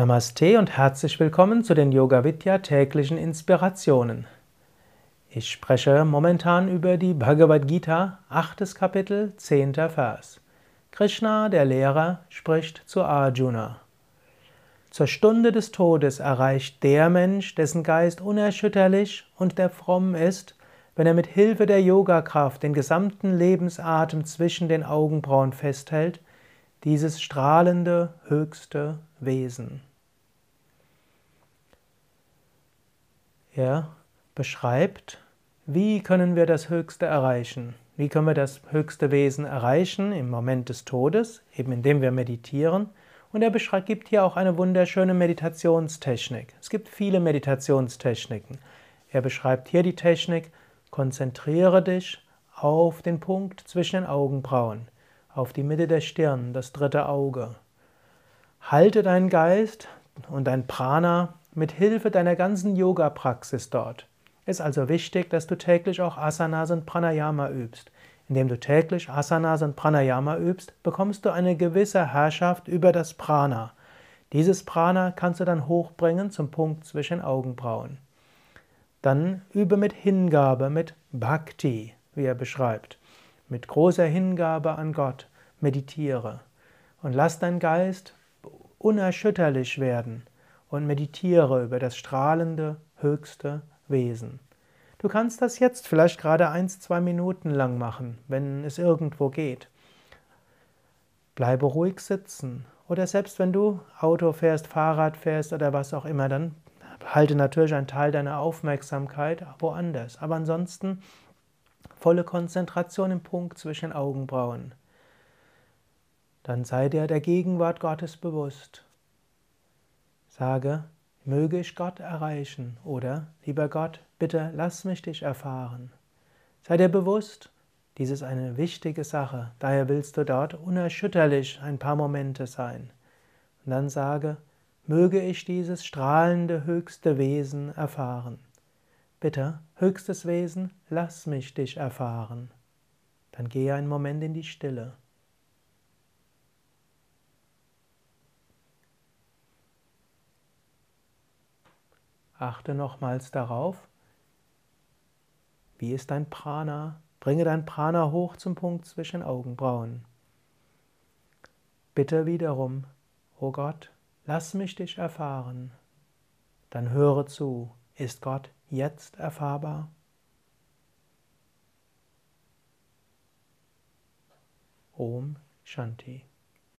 Namaste und herzlich willkommen zu den Yoga Vidya täglichen Inspirationen. Ich spreche momentan über die Bhagavad Gita, achtes Kapitel, zehnter Vers. Krishna, der Lehrer, spricht zu Arjuna. Zur Stunde des Todes erreicht der Mensch, dessen Geist unerschütterlich und der fromm ist, wenn er mit Hilfe der Yogakraft den gesamten Lebensatem zwischen den Augenbrauen festhält, dieses strahlende höchste Wesen. Er beschreibt, wie können wir das Höchste erreichen? Wie können wir das höchste Wesen erreichen im Moment des Todes, eben indem wir meditieren? Und er gibt hier auch eine wunderschöne Meditationstechnik. Es gibt viele Meditationstechniken. Er beschreibt hier die Technik, konzentriere dich auf den Punkt zwischen den Augenbrauen auf die Mitte der Stirn, das dritte Auge. Halte deinen Geist und dein Prana mit Hilfe deiner ganzen Yoga-Praxis dort. Es ist also wichtig, dass du täglich auch Asanas und Pranayama übst. Indem du täglich Asanas und Pranayama übst, bekommst du eine gewisse Herrschaft über das Prana. Dieses Prana kannst du dann hochbringen zum Punkt zwischen Augenbrauen. Dann übe mit Hingabe, mit Bhakti, wie er beschreibt mit großer Hingabe an Gott meditiere und lass dein Geist unerschütterlich werden und meditiere über das strahlende, höchste Wesen. Du kannst das jetzt vielleicht gerade eins, zwei Minuten lang machen, wenn es irgendwo geht. Bleibe ruhig sitzen oder selbst wenn du Auto fährst, Fahrrad fährst oder was auch immer, dann halte natürlich einen Teil deiner Aufmerksamkeit woanders. Aber ansonsten volle Konzentration im Punkt zwischen Augenbrauen. Dann sei dir der Gegenwart Gottes bewusst. Sage, möge ich Gott erreichen oder, lieber Gott, bitte lass mich dich erfahren. Sei dir bewusst, dies ist eine wichtige Sache, daher willst du dort unerschütterlich ein paar Momente sein. Und dann sage, möge ich dieses strahlende höchste Wesen erfahren. Bitte, höchstes Wesen, lass mich dich erfahren. Dann gehe einen Moment in die Stille. Achte nochmals darauf, wie ist dein Prana? Bringe dein Prana hoch zum Punkt zwischen Augenbrauen. Bitte wiederum, o oh Gott, lass mich dich erfahren. Dann höre zu, ist Gott jetzt erfahrbar? Om Shanti.